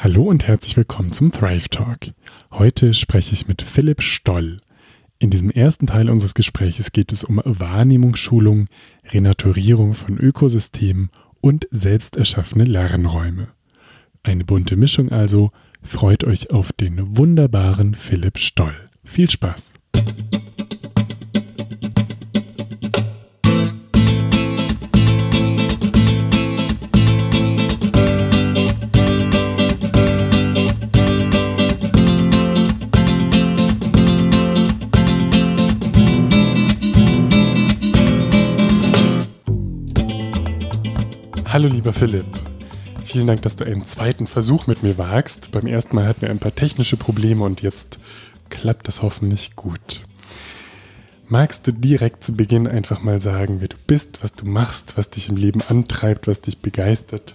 Hallo und herzlich willkommen zum Thrive Talk. Heute spreche ich mit Philipp Stoll. In diesem ersten Teil unseres Gespräches geht es um Wahrnehmungsschulung, Renaturierung von Ökosystemen und selbst erschaffene Lernräume. Eine bunte Mischung also. Freut euch auf den wunderbaren Philipp Stoll. Viel Spaß! Hallo lieber Philipp. Vielen Dank, dass du einen zweiten Versuch mit mir wagst. Beim ersten Mal hatten wir ein paar technische Probleme und jetzt klappt das hoffentlich gut. Magst du direkt zu Beginn einfach mal sagen, wer du bist, was du machst, was dich im Leben antreibt, was dich begeistert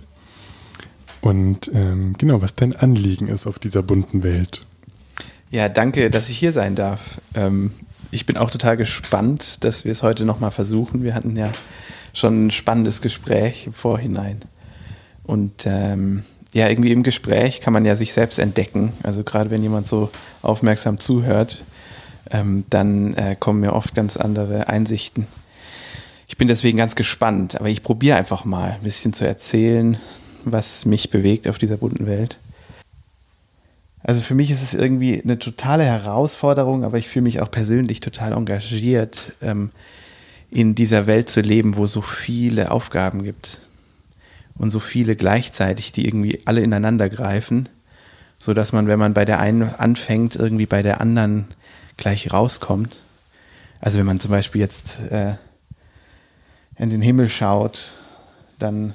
und ähm, genau, was dein Anliegen ist auf dieser bunten Welt? Ja, danke, dass ich hier sein darf. Ähm, ich bin auch total gespannt, dass wir es heute nochmal versuchen. Wir hatten ja schon ein spannendes Gespräch im Vorhinein. Und ähm, ja, irgendwie im Gespräch kann man ja sich selbst entdecken. Also gerade wenn jemand so aufmerksam zuhört, ähm, dann äh, kommen mir oft ganz andere Einsichten. Ich bin deswegen ganz gespannt, aber ich probiere einfach mal ein bisschen zu erzählen, was mich bewegt auf dieser bunten Welt. Also für mich ist es irgendwie eine totale Herausforderung, aber ich fühle mich auch persönlich total engagiert, ähm, in dieser Welt zu leben, wo so viele Aufgaben gibt und so viele gleichzeitig, die irgendwie alle ineinander greifen, so dass man, wenn man bei der einen anfängt, irgendwie bei der anderen gleich rauskommt. Also wenn man zum Beispiel jetzt äh, in den Himmel schaut, dann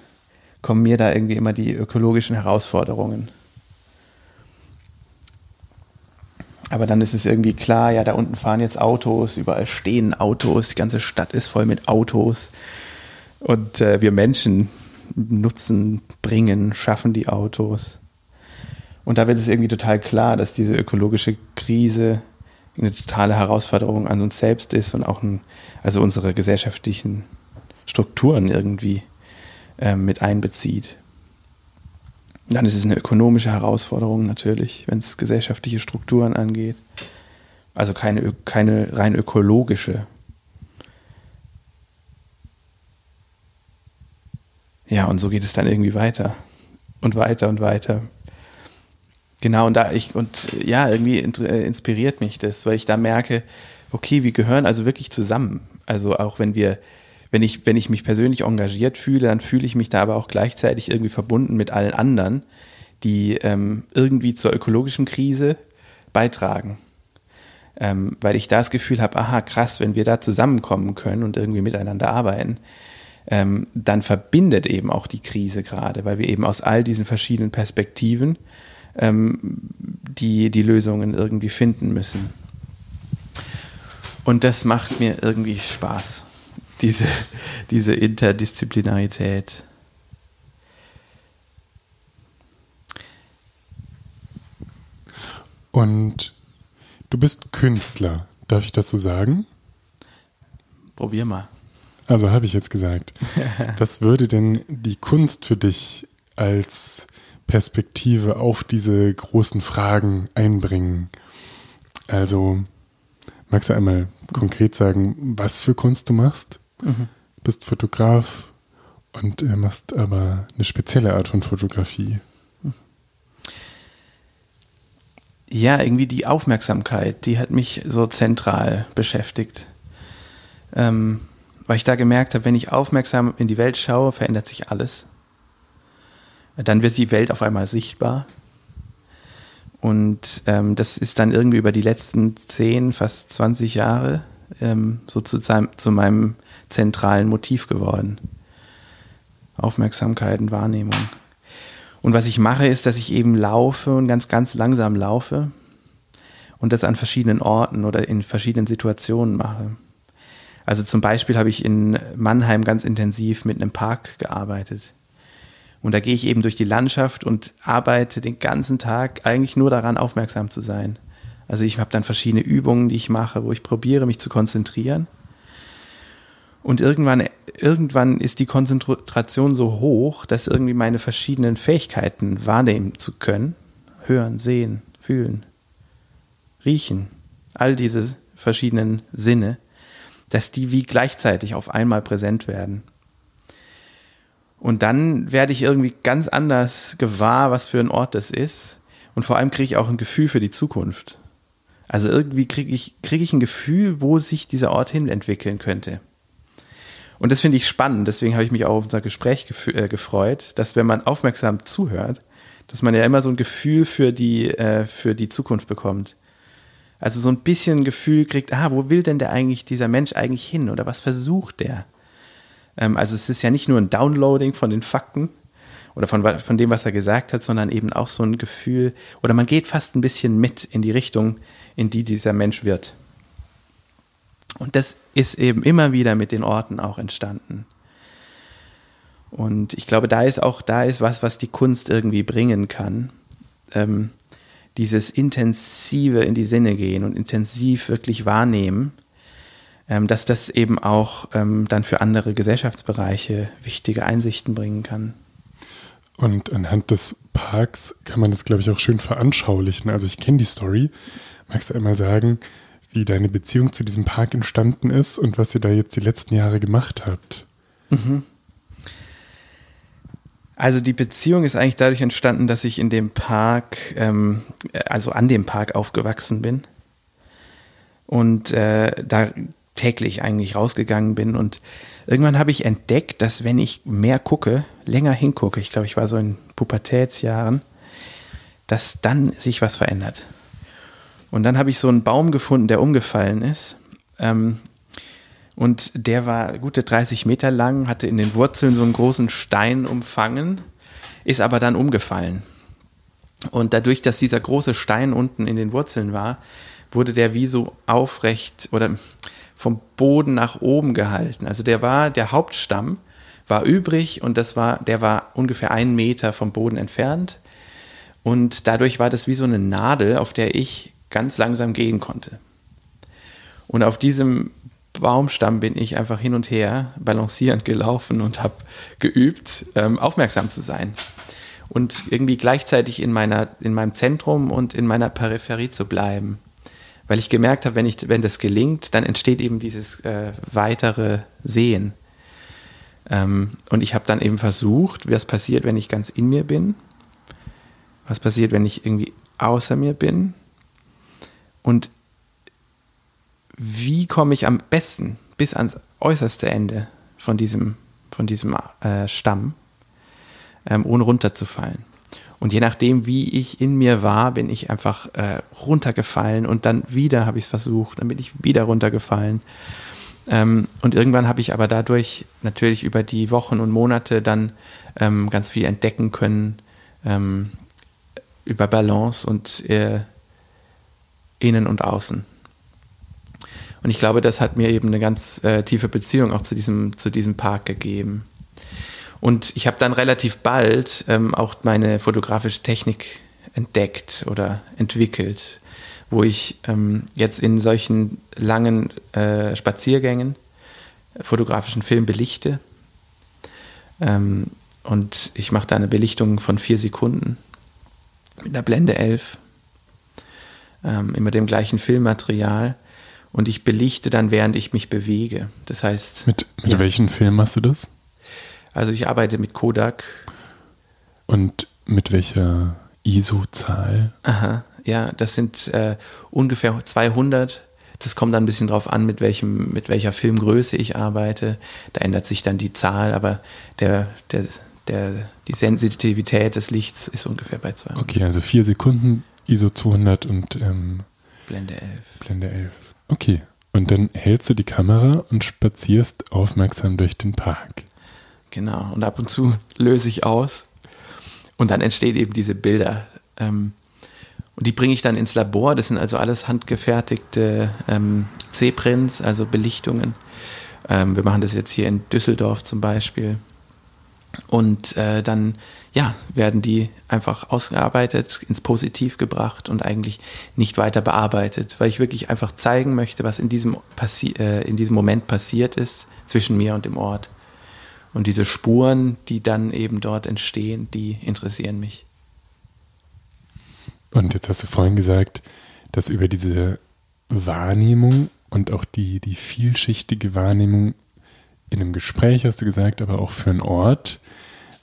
kommen mir da irgendwie immer die ökologischen Herausforderungen. Aber dann ist es irgendwie klar, ja, da unten fahren jetzt Autos, überall stehen Autos, die ganze Stadt ist voll mit Autos. Und äh, wir Menschen nutzen, bringen, schaffen die Autos. Und da wird es irgendwie total klar, dass diese ökologische Krise eine totale Herausforderung an uns selbst ist und auch ein, also unsere gesellschaftlichen Strukturen irgendwie äh, mit einbezieht. Dann ist es eine ökonomische Herausforderung natürlich, wenn es gesellschaftliche Strukturen angeht. Also keine, keine rein ökologische. Ja, und so geht es dann irgendwie weiter und weiter und weiter. Genau, und da ich, und ja, irgendwie äh, inspiriert mich das, weil ich da merke, okay, wir gehören also wirklich zusammen. Also auch wenn wir wenn ich, wenn ich mich persönlich engagiert fühle, dann fühle ich mich da aber auch gleichzeitig irgendwie verbunden mit allen anderen, die ähm, irgendwie zur ökologischen Krise beitragen. Ähm, weil ich da das Gefühl habe, aha, krass, wenn wir da zusammenkommen können und irgendwie miteinander arbeiten, ähm, dann verbindet eben auch die Krise gerade, weil wir eben aus all diesen verschiedenen Perspektiven ähm, die, die Lösungen irgendwie finden müssen. Und das macht mir irgendwie Spaß diese, diese Interdisziplinarität. Und du bist Künstler, darf ich das so sagen? Probier mal. Also habe ich jetzt gesagt. Was würde denn die Kunst für dich als Perspektive auf diese großen Fragen einbringen? Also, magst du einmal konkret sagen, was für Kunst du machst? Mhm. Bist Fotograf und äh, machst aber eine spezielle Art von Fotografie. Ja, irgendwie die Aufmerksamkeit, die hat mich so zentral beschäftigt. Ähm, weil ich da gemerkt habe, wenn ich aufmerksam in die Welt schaue, verändert sich alles. Dann wird die Welt auf einmal sichtbar. Und ähm, das ist dann irgendwie über die letzten 10, fast 20 Jahre ähm, so zu, zu meinem zentralen Motiv geworden. Aufmerksamkeit und Wahrnehmung. Und was ich mache, ist, dass ich eben laufe und ganz, ganz langsam laufe und das an verschiedenen Orten oder in verschiedenen Situationen mache. Also zum Beispiel habe ich in Mannheim ganz intensiv mit einem Park gearbeitet. Und da gehe ich eben durch die Landschaft und arbeite den ganzen Tag eigentlich nur daran, aufmerksam zu sein. Also ich habe dann verschiedene Übungen, die ich mache, wo ich probiere, mich zu konzentrieren Und irgendwann, irgendwann ist die Konzentration so hoch, dass irgendwie meine verschiedenen Fähigkeiten wahrnehmen zu können, hören, sehen, fühlen, riechen, all diese verschiedenen Sinne, dass die wie gleichzeitig auf einmal präsent werden. Und dann werde ich irgendwie ganz anders gewahr, was für ein Ort das ist. Und vor allem kriege ich auch ein Gefühl für die Zukunft. Also irgendwie kriege ich, krieg ich ein Gefühl, wo sich dieser Ort hin entwickeln könnte. Und das finde ich spannend, deswegen habe ich mich auch auf unser Gespräch äh, gefreut, dass wenn man aufmerksam zuhört, dass man ja immer so ein Gefühl für die, äh, für die Zukunft bekommt. Also so ein bisschen Gefühl kriegt, ah, wo will denn der eigentlich, dieser Mensch eigentlich hin oder was versucht der? Ähm, also es ist ja nicht nur ein Downloading von den Fakten oder von, von dem, was er gesagt hat, sondern eben auch so ein Gefühl, oder man geht fast ein bisschen mit in die Richtung, in die dieser Mensch wird. Und das ist eben immer wieder mit den Orten auch entstanden. Und ich glaube, da ist auch, da ist was, was die Kunst irgendwie bringen kann. Ähm, dieses intensive in die Sinne gehen und intensiv wirklich wahrnehmen, ähm, dass das eben auch ähm, dann für andere Gesellschaftsbereiche wichtige Einsichten bringen kann. Und anhand des Parks kann man das, glaube ich, auch schön veranschaulichen. Also ich kenne die Story. Magst du einmal sagen, wie deine Beziehung zu diesem Park entstanden ist und was ihr da jetzt die letzten Jahre gemacht habt. Mhm. Also die Beziehung ist eigentlich dadurch entstanden, dass ich in dem Park, ähm, also an dem Park aufgewachsen bin und äh, da täglich eigentlich rausgegangen bin und irgendwann habe ich entdeckt, dass wenn ich mehr gucke, länger hingucke, ich glaube, ich war so in Pubertätsjahren, dass dann sich was verändert. Und dann habe ich so einen Baum gefunden, der umgefallen ist. Ähm, und der war gute 30 Meter lang, hatte in den Wurzeln so einen großen Stein umfangen, ist aber dann umgefallen. Und dadurch, dass dieser große Stein unten in den Wurzeln war, wurde der wie so aufrecht oder vom Boden nach oben gehalten. Also der war, der Hauptstamm war übrig und das war, der war ungefähr einen Meter vom Boden entfernt. Und dadurch war das wie so eine Nadel, auf der ich ganz langsam gehen konnte. Und auf diesem Baumstamm bin ich einfach hin und her balancierend gelaufen und habe geübt, ähm, aufmerksam zu sein. Und irgendwie gleichzeitig in, meiner, in meinem Zentrum und in meiner Peripherie zu bleiben. Weil ich gemerkt habe, wenn, ich, wenn das gelingt, dann entsteht eben dieses äh, weitere Sehen. Ähm, und ich habe dann eben versucht, was passiert, wenn ich ganz in mir bin. Was passiert, wenn ich irgendwie außer mir bin und wie komme ich am besten bis ans äußerste Ende von diesem, von diesem äh, Stamm, ähm, ohne runterzufallen? Und je nachdem, wie ich in mir war, bin ich einfach äh, runtergefallen und dann wieder habe ich es versucht, dann bin ich wieder runtergefallen. Ähm, und irgendwann habe ich aber dadurch natürlich über die Wochen und Monate dann ähm, ganz viel entdecken können ähm, über Balance und äh, innen und außen. Und ich glaube, das hat mir eben eine ganz äh, tiefe Beziehung auch zu diesem, zu diesem Park gegeben. Und ich habe dann relativ bald ähm, auch meine fotografische Technik entdeckt oder entwickelt, wo ich ähm, jetzt in solchen langen äh, Spaziergängen fotografischen Film belichte. Ähm, und ich mache da eine Belichtung von vier Sekunden mit einer Blende 11 ähm, immer dem gleichen Filmmaterial und ich belichte dann, während ich mich bewege. Das heißt. Mit, mit ja. welchem Film machst du das? Also ich arbeite mit Kodak. Und mit welcher ISO-Zahl? Aha, ja, das sind äh, ungefähr 200. Das kommt dann ein bisschen drauf an, mit, welchem, mit welcher Filmgröße ich arbeite. Da ändert sich dann die Zahl, aber der, der, der, die Sensitivität des Lichts ist ungefähr bei 200. Okay, also vier Sekunden ISO 200 und ähm, Blende 11. Blende 11. Okay. Und dann hältst du die Kamera und spazierst aufmerksam durch den Park. Genau. Und ab und zu löse ich aus. Und dann entstehen eben diese Bilder. Ähm, und die bringe ich dann ins Labor. Das sind also alles handgefertigte ähm, C-Prints, also Belichtungen. Ähm, wir machen das jetzt hier in Düsseldorf zum Beispiel. Und äh, dann ja, werden die einfach ausgearbeitet, ins Positiv gebracht und eigentlich nicht weiter bearbeitet, weil ich wirklich einfach zeigen möchte, was in diesem, Passi äh, in diesem Moment passiert ist zwischen mir und dem Ort. Und diese Spuren, die dann eben dort entstehen, die interessieren mich. Und jetzt hast du vorhin gesagt, dass über diese Wahrnehmung und auch die, die vielschichtige Wahrnehmung in einem Gespräch, hast du gesagt, aber auch für einen Ort,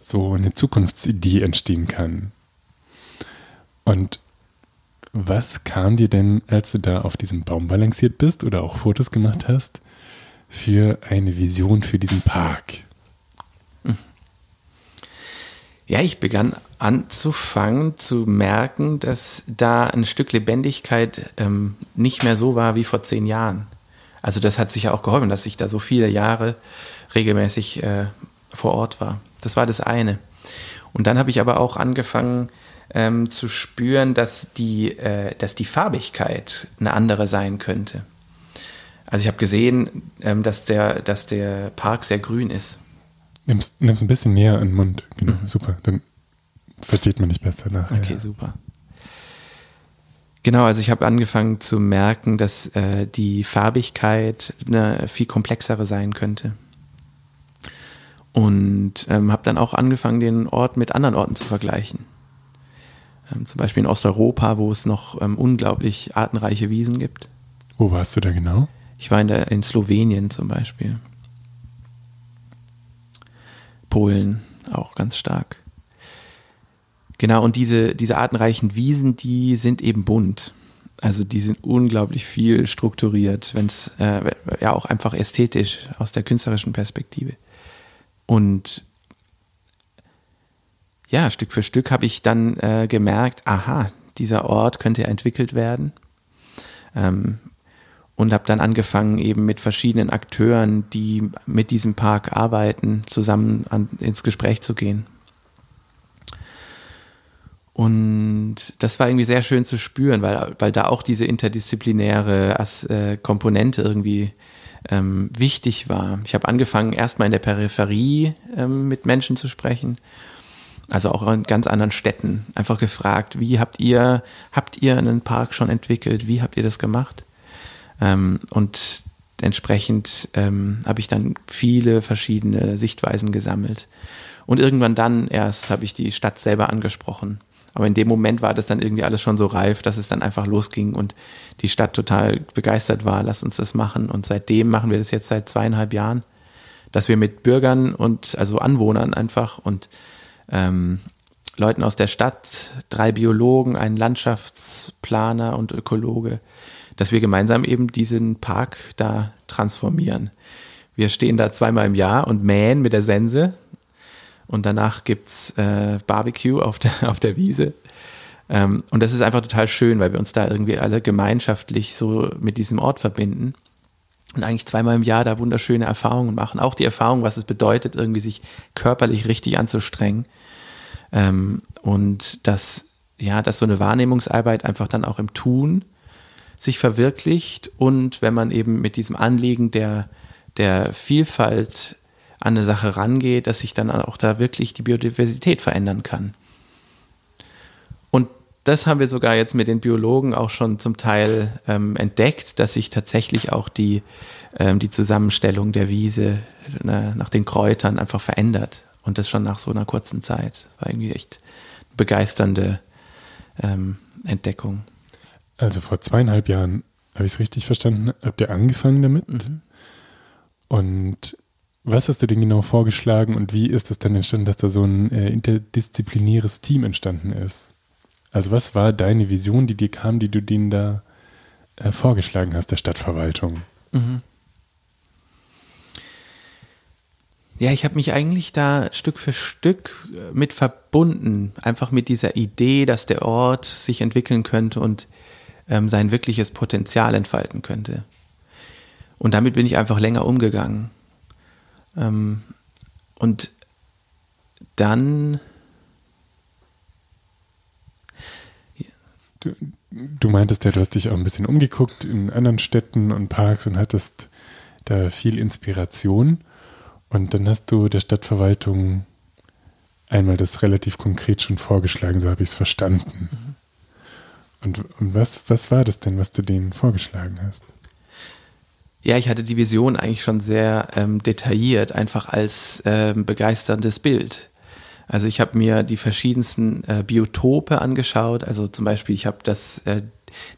so eine Zukunftsidee entstehen kann. Und was kam dir denn, als du da auf diesem Baum balanciert bist oder auch Fotos gemacht hast, für eine Vision für diesen Park? Ja, ich begann anzufangen zu merken, dass da ein Stück Lebendigkeit ähm, nicht mehr so war wie vor zehn Jahren. Also das hat sich ja auch geholfen, dass ich da so viele Jahre regelmäßig äh, vor Ort war. Das war das eine. Und dann habe ich aber auch angefangen ähm, zu spüren, dass die, äh, dass die Farbigkeit eine andere sein könnte. Also ich habe gesehen, ähm, dass, der, dass der Park sehr grün ist. Nimmst, nimmst ein bisschen näher an den Mund. Genau, mhm. super. Dann versteht man nicht besser nach. Okay, super. Genau, also ich habe angefangen zu merken, dass äh, die Farbigkeit eine viel komplexere sein könnte. Und ähm, habe dann auch angefangen, den Ort mit anderen Orten zu vergleichen. Ähm, zum Beispiel in Osteuropa, wo es noch ähm, unglaublich artenreiche Wiesen gibt. Wo warst du da genau? Ich war in, der, in Slowenien zum Beispiel. Polen auch ganz stark. Genau, und diese, diese artenreichen Wiesen, die sind eben bunt. Also die sind unglaublich viel strukturiert, wenn es äh, ja auch einfach ästhetisch aus der künstlerischen Perspektive. Und ja, Stück für Stück habe ich dann äh, gemerkt, aha, dieser Ort könnte entwickelt werden. Ähm, und habe dann angefangen, eben mit verschiedenen Akteuren, die mit diesem Park arbeiten, zusammen an, ins Gespräch zu gehen. Und das war irgendwie sehr schön zu spüren, weil, weil da auch diese interdisziplinäre äh, Komponente irgendwie ähm, wichtig war. Ich habe angefangen, erstmal in der Peripherie ähm, mit Menschen zu sprechen, also auch in ganz anderen Städten. Einfach gefragt, wie habt ihr, habt ihr einen Park schon entwickelt? Wie habt ihr das gemacht? Ähm, und entsprechend ähm, habe ich dann viele verschiedene Sichtweisen gesammelt. Und irgendwann dann erst habe ich die Stadt selber angesprochen. Aber in dem Moment war das dann irgendwie alles schon so reif, dass es dann einfach losging und die Stadt total begeistert war, lass uns das machen. Und seitdem machen wir das jetzt seit zweieinhalb Jahren, dass wir mit Bürgern und also Anwohnern einfach und ähm, Leuten aus der Stadt, drei Biologen, ein Landschaftsplaner und Ökologe, dass wir gemeinsam eben diesen Park da transformieren. Wir stehen da zweimal im Jahr und mähen mit der Sense und danach gibt's äh, Barbecue auf der, auf der Wiese. Ähm, und das ist einfach total schön, weil wir uns da irgendwie alle gemeinschaftlich so mit diesem Ort verbinden und eigentlich zweimal im Jahr da wunderschöne Erfahrungen machen. Auch die Erfahrung, was es bedeutet, irgendwie sich körperlich richtig anzustrengen. Ähm, und dass, ja, dass so eine Wahrnehmungsarbeit einfach dann auch im Tun sich verwirklicht und wenn man eben mit diesem Anliegen der, der Vielfalt an eine Sache rangeht, dass sich dann auch da wirklich die Biodiversität verändern kann. Und das haben wir sogar jetzt mit den Biologen auch schon zum Teil ähm, entdeckt, dass sich tatsächlich auch die, ähm, die Zusammenstellung der Wiese ne, nach den Kräutern einfach verändert. Und das schon nach so einer kurzen Zeit. War irgendwie echt eine begeisternde ähm, Entdeckung. Also vor zweieinhalb Jahren, habe ich es richtig verstanden, habt ihr angefangen damit? Mhm. Und was hast du denn genau vorgeschlagen und wie ist es dann entstanden, dass da so ein äh, interdisziplinäres Team entstanden ist? Also was war deine Vision, die dir kam, die du denen da äh, vorgeschlagen hast, der Stadtverwaltung? Mhm. Ja, ich habe mich eigentlich da Stück für Stück äh, mit verbunden, einfach mit dieser Idee, dass der Ort sich entwickeln könnte und ähm, sein wirkliches Potenzial entfalten könnte. Und damit bin ich einfach länger umgegangen. Ähm, und dann. Du, du meintest ja, du hast dich auch ein bisschen umgeguckt in anderen Städten und Parks und hattest da viel Inspiration. Und dann hast du der Stadtverwaltung einmal das relativ konkret schon vorgeschlagen, so habe ich es verstanden. Mhm. Und, und was, was war das denn, was du denen vorgeschlagen hast? Ja, ich hatte die Vision eigentlich schon sehr ähm, detailliert, einfach als ähm, begeisterndes Bild. Also ich habe mir die verschiedensten äh, Biotope angeschaut. Also zum Beispiel, ich habe äh,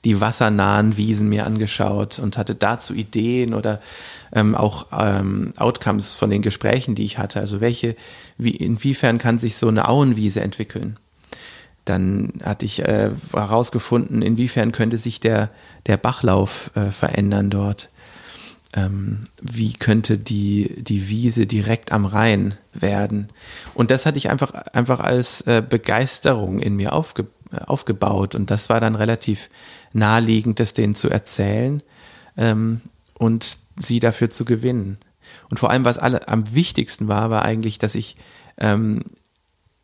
die wassernahen Wiesen mir angeschaut und hatte dazu Ideen oder ähm, auch ähm, Outcomes von den Gesprächen, die ich hatte. Also welche, wie, inwiefern kann sich so eine Auenwiese entwickeln? Dann hatte ich äh, herausgefunden, inwiefern könnte sich der, der Bachlauf äh, verändern dort ähm, wie könnte die, die Wiese direkt am Rhein werden. Und das hatte ich einfach, einfach als äh, Begeisterung in mir aufge, äh, aufgebaut. Und das war dann relativ naheliegend, das denen zu erzählen ähm, und sie dafür zu gewinnen. Und vor allem, was alle am wichtigsten war, war eigentlich, dass ich ähm,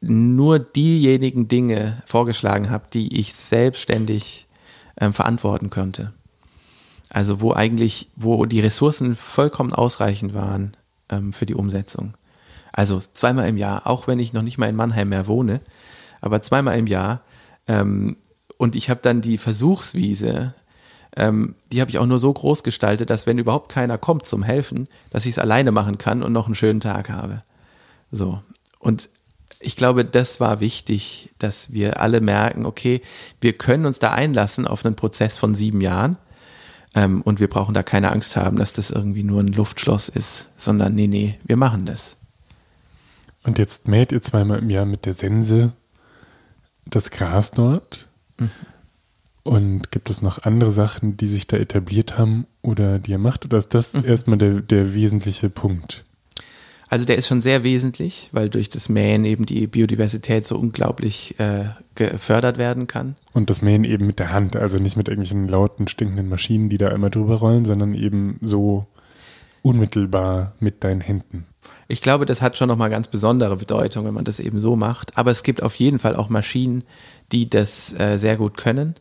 nur diejenigen Dinge vorgeschlagen habe, die ich selbstständig ähm, verantworten könnte. Also wo eigentlich, wo die Ressourcen vollkommen ausreichend waren ähm, für die Umsetzung. Also zweimal im Jahr, auch wenn ich noch nicht mal in Mannheim mehr wohne, aber zweimal im Jahr. Ähm, und ich habe dann die Versuchswiese, ähm, die habe ich auch nur so groß gestaltet, dass wenn überhaupt keiner kommt zum Helfen, dass ich es alleine machen kann und noch einen schönen Tag habe. So. Und ich glaube, das war wichtig, dass wir alle merken, okay, wir können uns da einlassen auf einen Prozess von sieben Jahren ähm, und wir brauchen da keine Angst haben, dass das irgendwie nur ein Luftschloss ist, sondern nee, nee, wir machen das. Und jetzt mäht ihr zweimal im Jahr mit der Sense das Gras dort. Mhm. Und gibt es noch andere Sachen, die sich da etabliert haben oder die ihr macht? Oder ist das mhm. erstmal der, der wesentliche Punkt? Also der ist schon sehr wesentlich, weil durch das Mähen eben die Biodiversität so unglaublich äh, gefördert werden kann. Und das Mähen eben mit der Hand, also nicht mit irgendwelchen lauten, stinkenden Maschinen, die da einmal drüber rollen, sondern eben so unmittelbar mit deinen Händen. Ich glaube, das hat schon nochmal ganz besondere Bedeutung, wenn man das eben so macht. Aber es gibt auf jeden Fall auch Maschinen, die das äh, sehr gut können.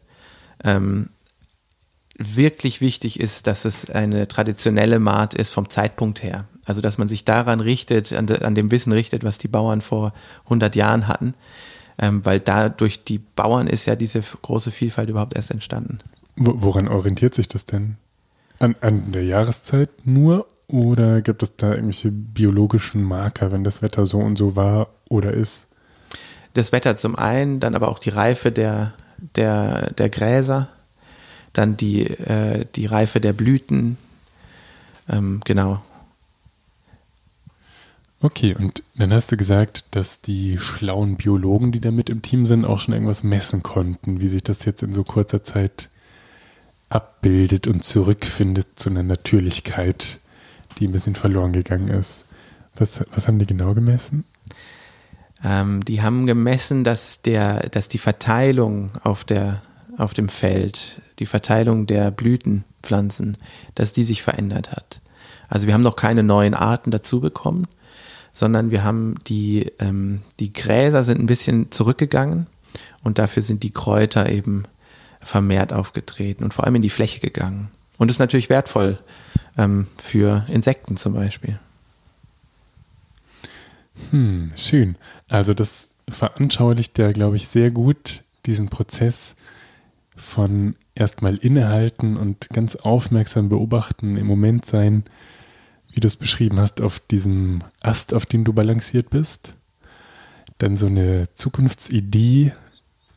Ähm, wirklich wichtig ist, dass es eine traditionelle Maat ist vom Zeitpunkt her. Also dass man sich daran richtet, an, de, an dem Wissen richtet, was die Bauern vor 100 Jahren hatten. Ähm, weil da durch die Bauern ist ja diese große Vielfalt überhaupt erst entstanden. Woran orientiert sich das denn? An, an der Jahreszeit nur oder gibt es da irgendwelche biologischen Marker, wenn das Wetter so und so war oder ist? Das Wetter zum einen, dann aber auch die Reife der, der, der Gräser, dann die, äh, die Reife der Blüten. Ähm, genau. Okay, und dann hast du gesagt, dass die schlauen Biologen, die da mit im Team sind, auch schon irgendwas messen konnten, wie sich das jetzt in so kurzer Zeit abbildet und zurückfindet zu einer Natürlichkeit, die ein bisschen verloren gegangen ist. Was, was haben die genau gemessen? Ähm, die haben gemessen, dass, der, dass die Verteilung auf, der, auf dem Feld, die Verteilung der Blütenpflanzen, dass die sich verändert hat. Also wir haben noch keine neuen Arten dazu bekommen, sondern wir haben die, ähm, die Gräser sind ein bisschen zurückgegangen und dafür sind die Kräuter eben vermehrt aufgetreten und vor allem in die Fläche gegangen. Und ist natürlich wertvoll ähm, für Insekten zum Beispiel. Hm, schön. Also das veranschaulicht ja, glaube ich, sehr gut diesen Prozess von erstmal innehalten und ganz aufmerksam beobachten, im Moment sein, wie du es beschrieben hast, auf diesem Ast, auf dem du balanciert bist, dann so eine Zukunftsidee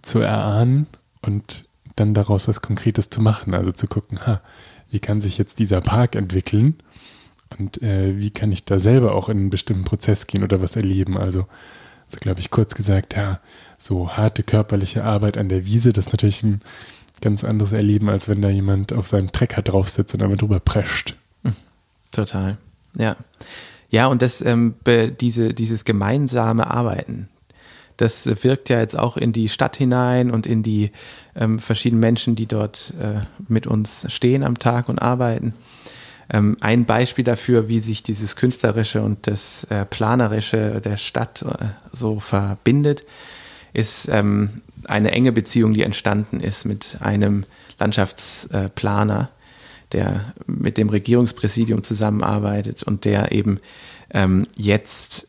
zu erahnen und dann daraus was Konkretes zu machen. Also zu gucken, ha, wie kann sich jetzt dieser Park entwickeln und äh, wie kann ich da selber auch in einen bestimmten Prozess gehen oder was erleben. Also, also glaube ich, kurz gesagt, ja, so harte körperliche Arbeit an der Wiese, das ist natürlich ein ganz anderes Erleben, als wenn da jemand auf seinem Trecker drauf sitzt und damit drüber prescht. Total. Ja. Ja, und das, ähm, diese, dieses gemeinsame Arbeiten, das wirkt ja jetzt auch in die Stadt hinein und in die ähm, verschiedenen Menschen, die dort äh, mit uns stehen am Tag und arbeiten. Ähm, ein Beispiel dafür, wie sich dieses Künstlerische und das äh, Planerische der Stadt äh, so verbindet, ist ähm, eine enge Beziehung, die entstanden ist mit einem Landschaftsplaner, der mit dem Regierungspräsidium zusammenarbeitet und der eben ähm, jetzt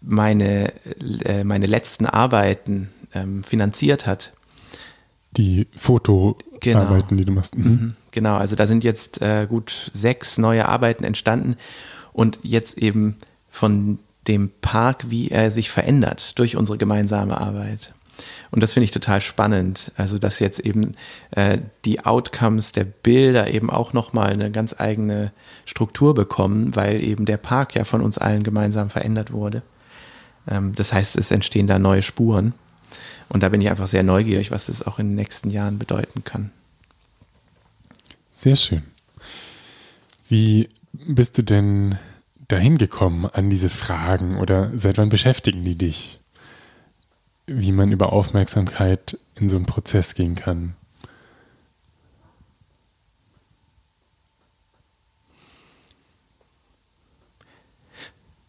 meine, äh, meine letzten Arbeiten ähm, finanziert hat. Die Fotoarbeiten, genau. die du machst. Mhm. mhm. Genau, also da sind jetzt äh, gut sechs neue Arbeiten entstanden und jetzt eben von dem Park, wie er sich verändert durch unsere gemeinsame Arbeit. Und das finde ich total spannend. Also, dass jetzt eben äh, die Outcomes der Bilder eben auch nochmal eine ganz eigene Struktur bekommen, weil eben der Park ja von uns allen gemeinsam verändert wurde. Ähm, das heißt, es entstehen da neue Spuren. Und da bin ich einfach sehr neugierig, was das auch in den nächsten Jahren bedeuten kann. Sehr schön. Wie bist du denn dahin gekommen an diese Fragen oder seit wann beschäftigen die dich? Wie man über Aufmerksamkeit in so einen Prozess gehen kann.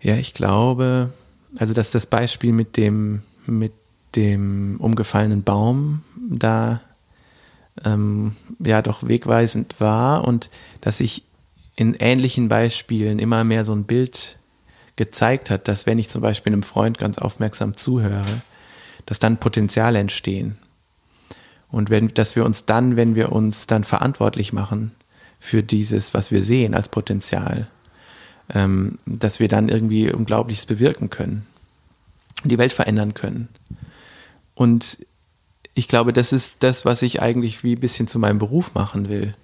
Ja, ich glaube, also dass das Beispiel mit dem, mit dem umgefallenen Baum da ähm, ja doch wegweisend war und dass sich in ähnlichen Beispielen immer mehr so ein Bild gezeigt hat, dass wenn ich zum Beispiel einem Freund ganz aufmerksam zuhöre, dass dann Potenziale entstehen. Und wenn, dass wir uns dann, wenn wir uns dann verantwortlich machen für dieses, was wir sehen als Potenzial, ähm, dass wir dann irgendwie Unglaubliches bewirken können und die Welt verändern können. Und ich glaube, das ist das, was ich eigentlich wie ein bisschen zu meinem Beruf machen will.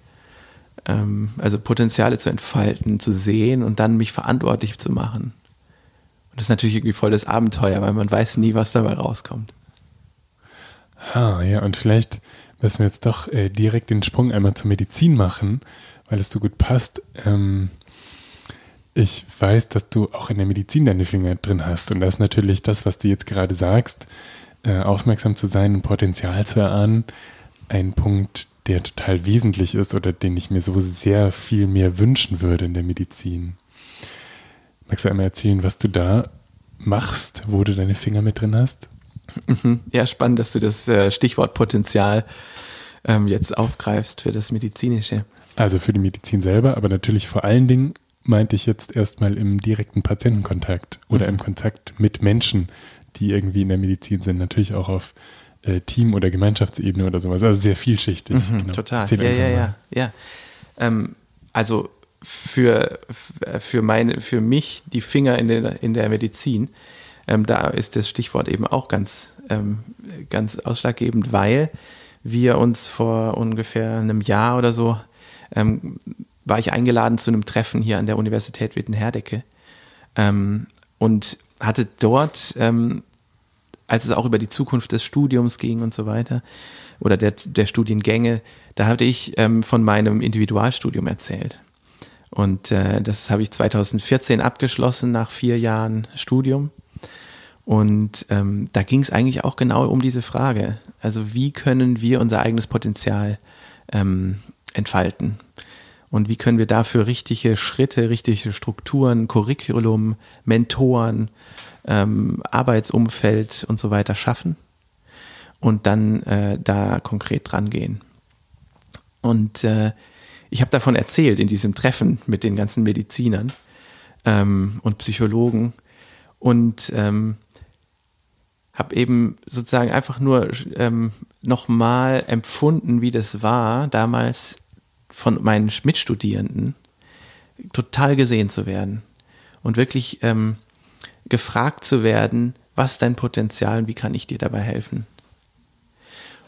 Ähm, also Potenziale zu entfalten, zu sehen und dann mich verantwortlich zu machen. Und das ist natürlich irgendwie voll das Abenteuer, weil man weiß nie, was dabei rauskommt. Ah, ja, und vielleicht müssen wir jetzt doch äh, direkt den Sprung einmal zur Medizin machen, weil es so gut passt. Ähm, ich weiß, dass du auch in der Medizin deine Finger drin hast. Und das ist natürlich das, was du jetzt gerade sagst, äh, aufmerksam zu sein und Potenzial zu erahnen, ein Punkt, der total wesentlich ist oder den ich mir so sehr viel mehr wünschen würde in der Medizin. Magst du einmal erzählen, was du da machst, wo du deine Finger mit drin hast? Mhm. Ja, spannend, dass du das äh, Stichwort Potenzial ähm, jetzt aufgreifst für das Medizinische. Also für die Medizin selber, aber natürlich vor allen Dingen meinte ich jetzt erstmal im direkten Patientenkontakt oder mhm. im Kontakt mit Menschen, die irgendwie in der Medizin sind. Natürlich auch auf äh, Team- oder Gemeinschaftsebene oder sowas. Also sehr vielschichtig. Mhm, genau. Total. Ja, ja, ja, ja. Ähm, also für, für, meine, für mich die Finger in der, in der Medizin, ähm, da ist das Stichwort eben auch ganz, ähm, ganz ausschlaggebend, weil wir uns vor ungefähr einem Jahr oder so ähm, war ich eingeladen zu einem Treffen hier an der Universität Wittenherdecke ähm, und hatte dort, ähm, als es auch über die Zukunft des Studiums ging und so weiter, oder der, der Studiengänge, da hatte ich ähm, von meinem Individualstudium erzählt. Und äh, das habe ich 2014 abgeschlossen nach vier Jahren Studium. Und ähm, da ging es eigentlich auch genau um diese Frage. Also wie können wir unser eigenes Potenzial ähm, entfalten? Und wie können wir dafür richtige Schritte, richtige Strukturen, Curriculum, Mentoren, ähm, Arbeitsumfeld und so weiter schaffen? Und dann äh, da konkret dran gehen. Und äh, ich habe davon erzählt in diesem Treffen mit den ganzen Medizinern ähm, und Psychologen und ähm, habe eben sozusagen einfach nur ähm, nochmal empfunden, wie das war, damals von meinen Mitstudierenden total gesehen zu werden und wirklich ähm, gefragt zu werden, was ist dein Potenzial und wie kann ich dir dabei helfen?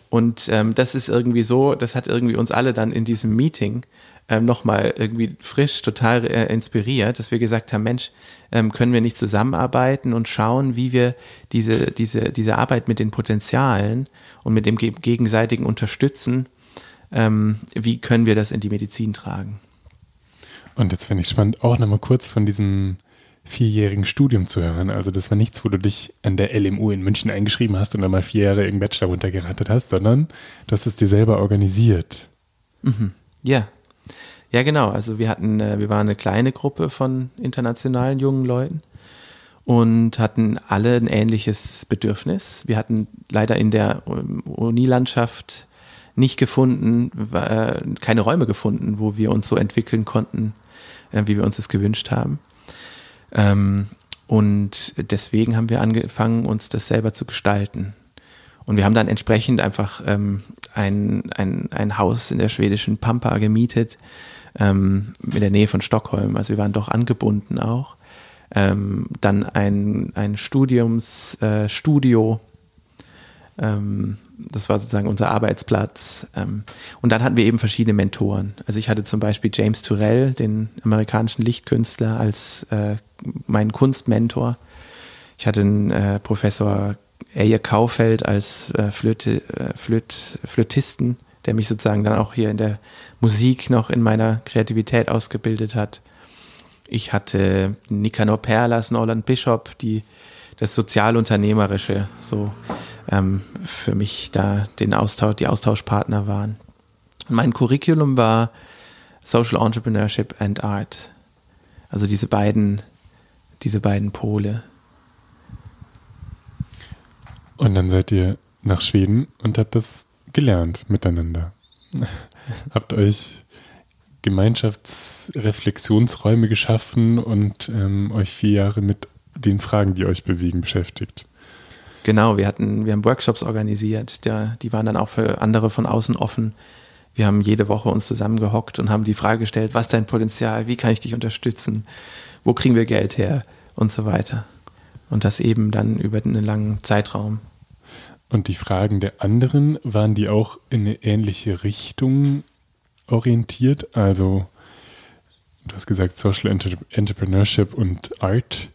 Und ähm, das ist irgendwie so, das hat irgendwie uns alle dann in diesem Meeting ähm, nochmal irgendwie frisch, total äh, inspiriert, dass wir gesagt haben, Mensch, ähm, können wir nicht zusammenarbeiten und schauen, wie wir diese, diese, diese Arbeit mit den Potenzialen und mit dem gegenseitigen Unterstützen, ähm, wie können wir das in die Medizin tragen? Und jetzt finde ich spannend, auch nochmal kurz von diesem vierjährigen Studium zu hören. Also das war nichts, wo du dich an der LMU in München eingeschrieben hast und dann mal vier Jahre irgendeinen Bachelor runtergeratet hast, sondern du hast es dir selber organisiert. Mhm. Ja. Ja, genau. Also wir hatten, äh, wir waren eine kleine Gruppe von internationalen jungen Leuten und hatten alle ein ähnliches Bedürfnis. Wir hatten leider in der ähm, Unilandschaft nicht gefunden, äh, keine Räume gefunden, wo wir uns so entwickeln konnten, äh, wie wir uns das gewünscht haben. Ähm, Und deswegen haben wir angefangen, uns das selber zu gestalten. Und wir haben dann entsprechend einfach ähm, ein, ein, ein Haus in der schwedischen Pampa gemietet, ähm, in der Nähe von Stockholm. Also wir waren doch angebunden auch. Ähm, dann ein, ein Studiumsstudio. Äh, ähm, das war sozusagen unser Arbeitsplatz. Ähm, und dann hatten wir eben verschiedene Mentoren. Also ich hatte zum Beispiel James Turrell, den amerikanischen Lichtkünstler, als äh, meinen Kunstmentor. Ich hatte einen äh, Professor Eje Kaufeld als äh, Flöte, äh, Flöt, Flötisten, der mich sozusagen dann auch hier in der Musik noch in meiner Kreativität ausgebildet hat. Ich hatte Nicanor Perlas, Norland Bishop, die das Sozialunternehmerische so ähm, für mich da den Austausch, die Austauschpartner waren. Mein Curriculum war Social Entrepreneurship and Art. Also diese beiden, diese beiden Pole. Und dann seid ihr nach Schweden und habt das gelernt miteinander. habt euch Gemeinschaftsreflexionsräume geschaffen und ähm, euch vier Jahre mit den Fragen, die euch bewegen, beschäftigt. Genau, wir hatten, wir haben Workshops organisiert, der, die waren dann auch für andere von außen offen. Wir haben jede Woche uns zusammengehockt und haben die Frage gestellt, was ist dein Potenzial, wie kann ich dich unterstützen, wo kriegen wir Geld her und so weiter. Und das eben dann über einen langen Zeitraum. Und die Fragen der anderen, waren die auch in eine ähnliche Richtung orientiert? Also, du hast gesagt Social Entrepreneurship und Art.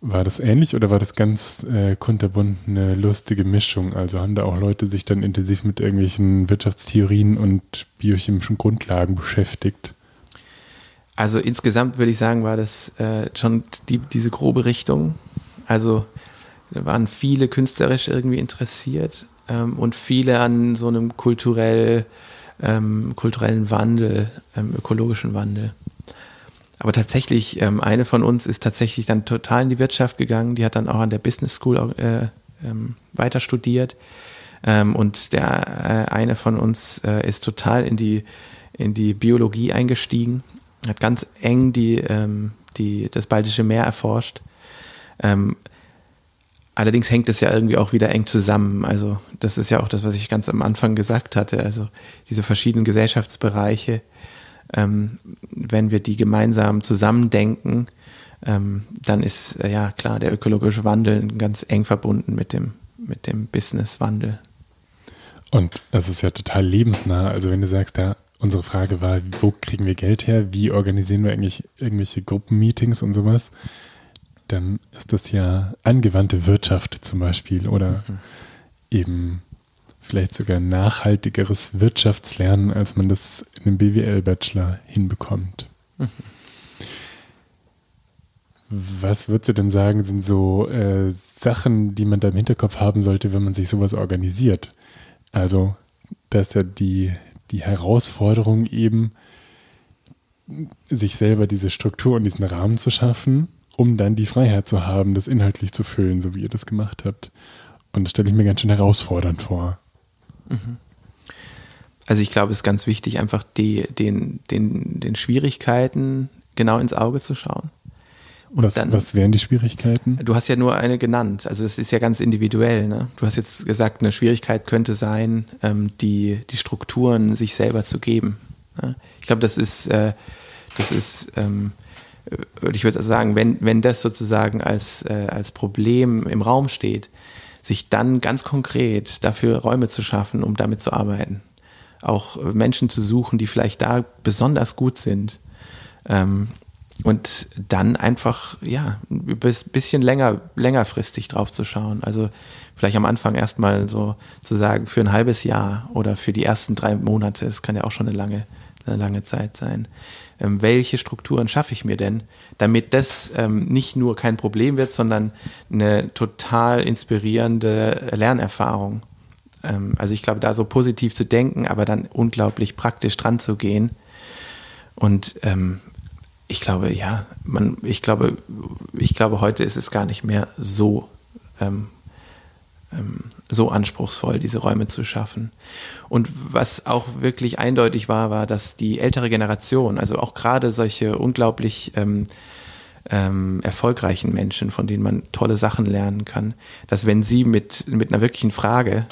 War das ähnlich oder war das ganz äh, kunterbunt eine lustige Mischung? Also haben da auch Leute sich dann intensiv mit irgendwelchen Wirtschaftstheorien und biochemischen Grundlagen beschäftigt? Also insgesamt würde ich sagen, war das äh, schon die, diese grobe Richtung. Also da waren viele künstlerisch irgendwie interessiert ähm, und viele an so einem kulturell, ähm, kulturellen Wandel, ähm, ökologischen Wandel. Aber tatsächlich, ähm, eine von uns ist tatsächlich dann total in die Wirtschaft gegangen. Die hat dann auch an der Business School äh, ähm, weiter studiert. Ähm, und der äh, eine von uns äh, ist total in die, in die Biologie eingestiegen, hat ganz eng die, ähm, die, das Baltische Meer erforscht. Ähm, allerdings hängt es ja irgendwie auch wieder eng zusammen. Also das ist ja auch das, was ich ganz am Anfang gesagt hatte. Also diese verschiedenen Gesellschaftsbereiche ähm, wenn wir die gemeinsam zusammendenken, ähm, dann ist äh, ja klar der ökologische Wandel ganz eng verbunden mit dem, mit dem Businesswandel. Und das ist ja total lebensnah. Also wenn du sagst, ja, unsere Frage war, wo kriegen wir Geld her? Wie organisieren wir eigentlich irgendwelche Gruppenmeetings und sowas? Dann ist das ja angewandte Wirtschaft zum Beispiel oder mhm. eben vielleicht sogar nachhaltigeres Wirtschaftslernen, als man das in einem BWL-Bachelor hinbekommt. Mhm. Was würdest du denn sagen, sind so äh, Sachen, die man da im Hinterkopf haben sollte, wenn man sich sowas organisiert? Also, da ist ja die, die Herausforderung eben, sich selber diese Struktur und diesen Rahmen zu schaffen, um dann die Freiheit zu haben, das inhaltlich zu füllen, so wie ihr das gemacht habt. Und das stelle ich mir ganz schön herausfordernd vor. Also ich glaube, es ist ganz wichtig, einfach die, den, den, den Schwierigkeiten genau ins Auge zu schauen. Und was, dann, was wären die Schwierigkeiten? Du hast ja nur eine genannt. Also es ist ja ganz individuell. Ne? Du hast jetzt gesagt, eine Schwierigkeit könnte sein, ähm, die, die Strukturen sich selber zu geben. Ne? Ich glaube, das ist, äh, das ist ähm, ich würde sagen, wenn, wenn das sozusagen als, äh, als Problem im Raum steht, sich dann ganz konkret dafür Räume zu schaffen, um damit zu arbeiten. Auch Menschen zu suchen, die vielleicht da besonders gut sind. Ähm, und dann einfach, ja, ein bisschen länger, längerfristig drauf zu schauen. Also vielleicht am Anfang erstmal so zu sagen, für ein halbes Jahr oder für die ersten drei Monate, es kann ja auch schon eine lange, eine lange Zeit sein. Ähm, welche Strukturen schaffe ich mir denn, damit das ähm, nicht nur kein Problem wird, sondern eine total inspirierende Lernerfahrung. Ähm, also ich glaube, da so positiv zu denken, aber dann unglaublich praktisch dran zu gehen. Und ähm, ich glaube, ja, man, ich glaube, ich glaube, heute ist es gar nicht mehr so ähm, ähm, so anspruchsvoll, diese Räume zu schaffen. Und was auch wirklich eindeutig war, war, dass die ältere Generation, also auch gerade solche unglaublich ähm, ähm, erfolgreichen Menschen, von denen man tolle Sachen lernen kann, dass wenn sie mit, mit einer wirklichen Frage,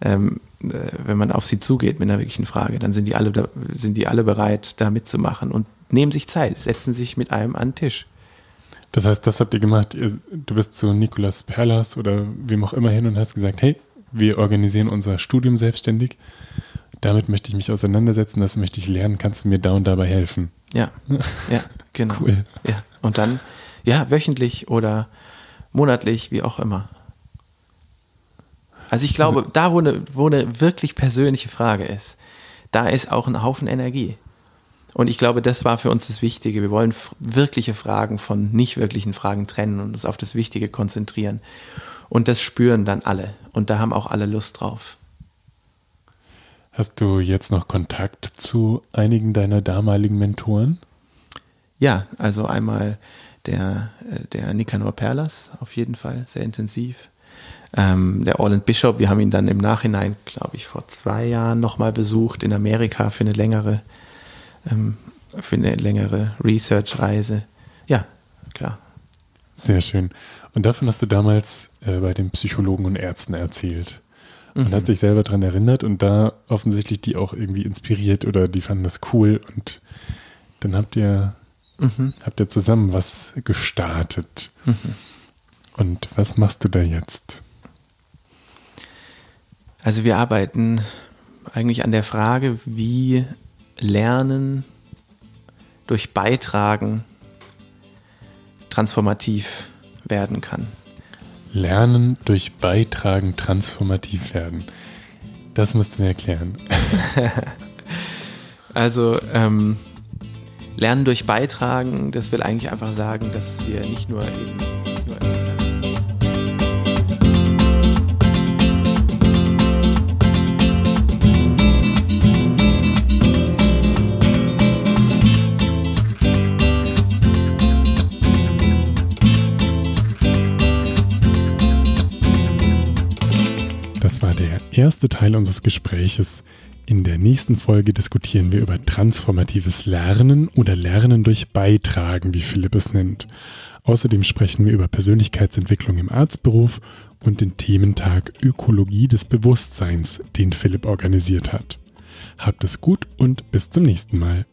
ähm, äh, wenn man auf sie zugeht mit einer wirklichen Frage, dann sind die alle, sind die alle bereit, da mitzumachen und nehmen sich Zeit, setzen sich mit einem an den Tisch. Das heißt, das habt ihr gemacht. Du bist zu Nikolas Perlas oder wem auch immer hin und hast gesagt, hey, wir organisieren unser Studium selbstständig. Damit möchte ich mich auseinandersetzen, das möchte ich lernen. Kannst du mir da und dabei helfen? Ja, ja, genau. Cool. Ja. Und dann, ja, wöchentlich oder monatlich, wie auch immer. Also ich glaube, also, da wo eine, wo eine wirklich persönliche Frage ist, da ist auch ein Haufen Energie. Und ich glaube, das war für uns das Wichtige. Wir wollen wirkliche Fragen von nicht wirklichen Fragen trennen und uns auf das Wichtige konzentrieren. Und das spüren dann alle. Und da haben auch alle Lust drauf. Hast du jetzt noch Kontakt zu einigen deiner damaligen Mentoren? Ja, also einmal der, äh, der Nicanor Perlas, auf jeden Fall, sehr intensiv. Ähm, der Orland Bishop, wir haben ihn dann im Nachhinein, glaube ich, vor zwei Jahren nochmal besucht in Amerika für eine längere ähm, für eine längere Research-Reise. Ja, klar. Sehr schön. Und davon hast du damals äh, bei den Psychologen und Ärzten erzählt. Und mhm. hast dich selber daran erinnert und da offensichtlich die auch irgendwie inspiriert oder die fanden das cool und dann habt ihr, mhm. habt ihr zusammen was gestartet. Mhm. Und was machst du da jetzt? Also wir arbeiten eigentlich an der Frage, wie Lernen durch Beitragen transformativ werden kann. Lernen durch Beitragen transformativ werden. Das musst du mir erklären. also ähm, Lernen durch Beitragen, das will eigentlich einfach sagen, dass wir nicht nur eben erste Teil unseres Gespräches. In der nächsten Folge diskutieren wir über transformatives Lernen oder Lernen durch Beitragen, wie Philipp es nennt. Außerdem sprechen wir über Persönlichkeitsentwicklung im Arztberuf und den Thementag Ökologie des Bewusstseins, den Philipp organisiert hat. Habt es gut und bis zum nächsten Mal.